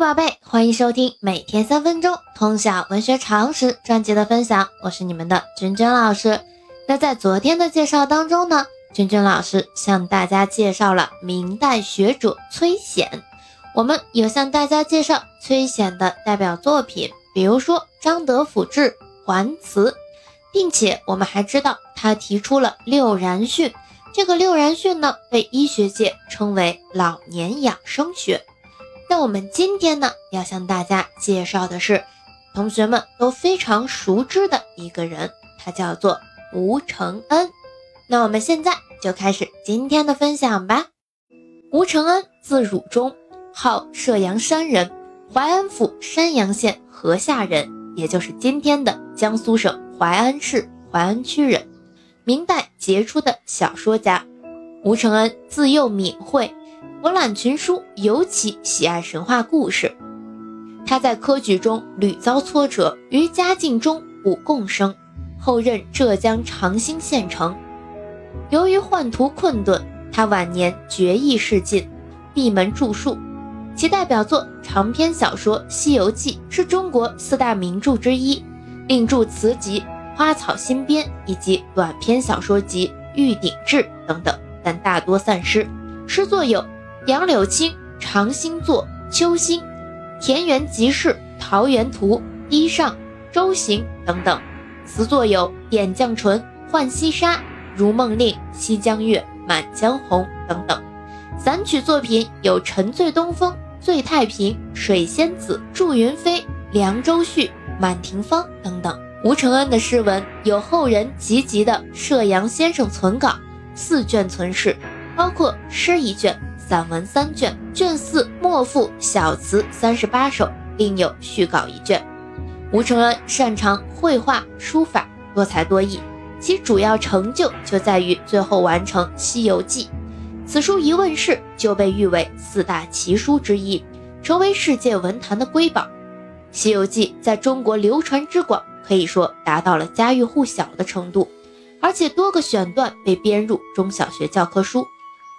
宝贝，欢迎收听每天三分钟通晓文学常识专辑的分享，我是你们的君君老师。那在昨天的介绍当中呢，君君老师向大家介绍了明代学者崔显，我们有向大家介绍崔显的代表作品，比如说《张德甫志》《还词》，并且我们还知道他提出了六然训，这个六然训呢，被医学界称为老年养生学。那我们今天呢，要向大家介绍的是同学们都非常熟知的一个人，他叫做吴承恩。那我们现在就开始今天的分享吧。吴承恩字汝忠，号射阳山人，淮安府山阳县河下人，也就是今天的江苏省淮安市淮安区人。明代杰出的小说家，吴承恩自幼敏慧。博览群书，尤其喜爱神话故事。他在科举中屡遭挫折，于嘉靖中补贡生，后任浙江长兴县丞。由于宦途困顿，他晚年绝艺逝尽，闭门著述。其代表作长篇小说《西游记》是中国四大名著之一，另著词集《花草新编》以及短篇小说集《玉鼎志》等等，但大多散失。诗作有。杨柳青、长星作、秋兴、田园集市、桃源图、衣裳、舟行等等，词作有《点绛唇》《浣溪沙》《如梦令》《西江月》《满江红》等等。散曲作品有《沉醉东风》《醉太平》《水仙子》《祝云飞》《凉州序》《满庭芳》等等。吴承恩的诗文有后人集集的《射阳先生存稿》四卷存世，包括诗一卷。散文三卷，卷四末赋小词三十八首，另有序稿一卷。吴承恩擅长绘画书法，多才多艺。其主要成就就在于最后完成《西游记》，此书一问世就被誉为四大奇书之一，成为世界文坛的瑰宝。《西游记》在中国流传之广，可以说达到了家喻户晓的程度，而且多个选段被编入中小学教科书。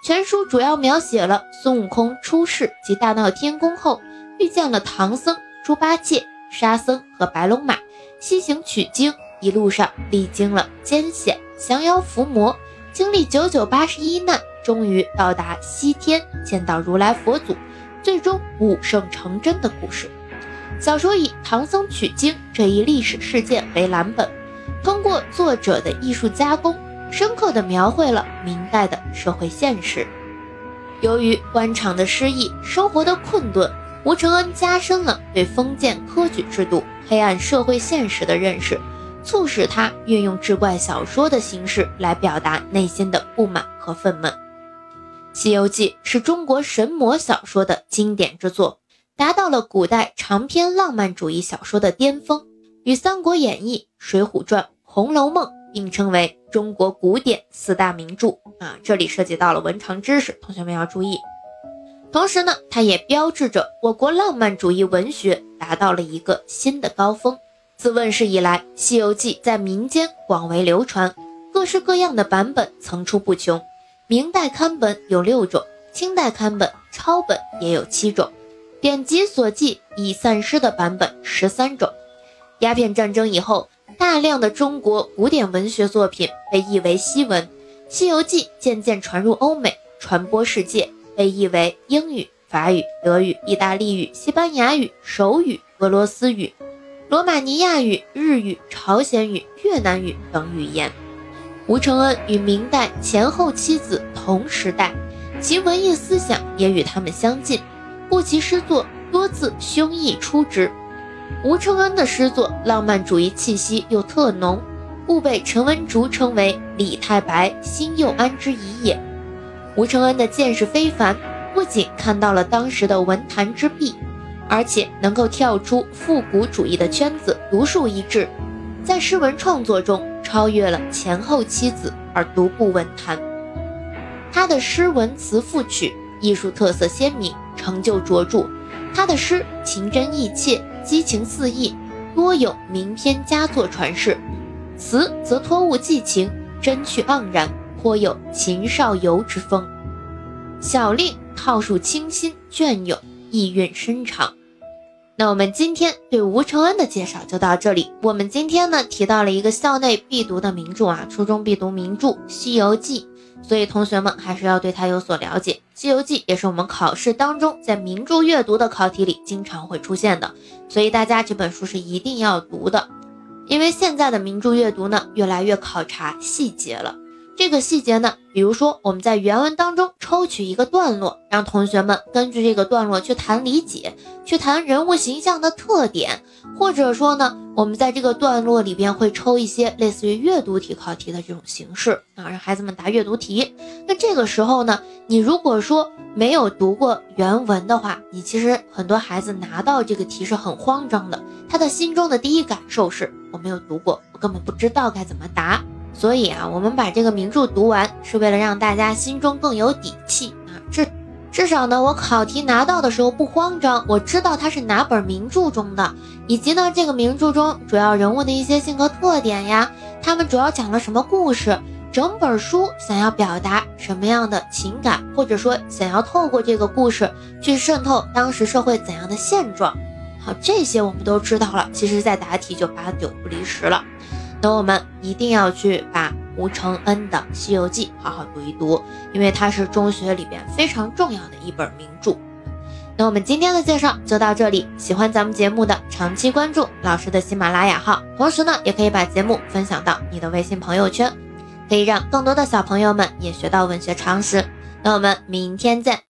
全书主要描写了孙悟空出世及大闹天宫后，遇见了唐僧、猪八戒、沙僧和白龙马，西行取经，一路上历经了艰险，降妖伏魔，经历九九八十一难，终于到达西天，见到如来佛祖，最终武圣成真的故事。小说以唐僧取经这一历史事件为蓝本，通过作者的艺术加工。深刻地描绘了明代的社会现实。由于官场的失意、生活的困顿，吴承恩加深了对封建科举制度、黑暗社会现实的认识，促使他运用志怪小说的形式来表达内心的不满和愤懑。《西游记》是中国神魔小说的经典之作，达到了古代长篇浪漫主义小说的巅峰，与《三国演义》《水浒传》《红楼梦》。并称为中国古典四大名著啊，这里涉及到了文常知识，同学们要注意。同时呢，它也标志着我国浪漫主义文学达到了一个新的高峰。自问世以来，《西游记》在民间广为流传，各式各样的版本层出不穷。明代刊本有六种，清代刊本抄本也有七种，典籍所记已散失的版本十三种。鸦片战争以后。大量的中国古典文学作品被译为西文，《西游记》渐渐传入欧美，传播世界，被译为英语、法语、德语、意大利语、西班牙语、手语、俄罗斯语、罗马尼亚语、日语、朝鲜语、越南语等语言。吴承恩与明代前后七子同时代，其文艺思想也与他们相近，故其诗作多自胸臆出之。吴承恩的诗作浪漫主义气息又特浓，故被陈文竹称为李太白新幼安之遗也。吴承恩的见识非凡，不仅看到了当时的文坛之弊，而且能够跳出复古主义的圈子，独树一帜，在诗文创作中超越了前后妻子而独步文坛。他的诗文词赋曲艺术特色鲜明，成就卓著。他的诗情真意切。激情四溢，多有名篇佳作传世；词则托物寄情，真趣盎然，颇有秦少游之风。小令套数清新隽永，意蕴深长，那我们今天对吴承恩的介绍就到这里。我们今天呢提到了一个校内必读的名著啊，初中必读名著《西游记》，所以同学们还是要对它有所了解。《西游记》也是我们考试当中在名著阅读的考题里经常会出现的，所以大家这本书是一定要读的。因为现在的名著阅读呢，越来越考察细节了。这个细节呢，比如说我们在原文当中抽取一个段落，让同学们根据这个段落去谈理解，去谈人物形象的特点，或者说呢，我们在这个段落里边会抽一些类似于阅读题考题的这种形式啊，让孩子们答阅读题。那这个时候呢，你如果说没有读过原文的话，你其实很多孩子拿到这个题是很慌张的，他的心中的第一感受是我没有读过，我根本不知道该怎么答。所以啊，我们把这个名著读完，是为了让大家心中更有底气啊。至至少呢，我考题拿到的时候不慌张，我知道它是哪本名著中的，以及呢，这个名著中主要人物的一些性格特点呀，他们主要讲了什么故事，整本书想要表达什么样的情感，或者说想要透过这个故事去渗透当时社会怎样的现状。好，这些我们都知道了，其实在答题就八九不离十了。那我们一定要去把吴承恩的《西游记》好好读一读，因为它是中学里边非常重要的一本名著。那我们今天的介绍就到这里，喜欢咱们节目的长期关注老师的喜马拉雅号，同时呢，也可以把节目分享到你的微信朋友圈，可以让更多的小朋友们也学到文学常识。那我们明天见。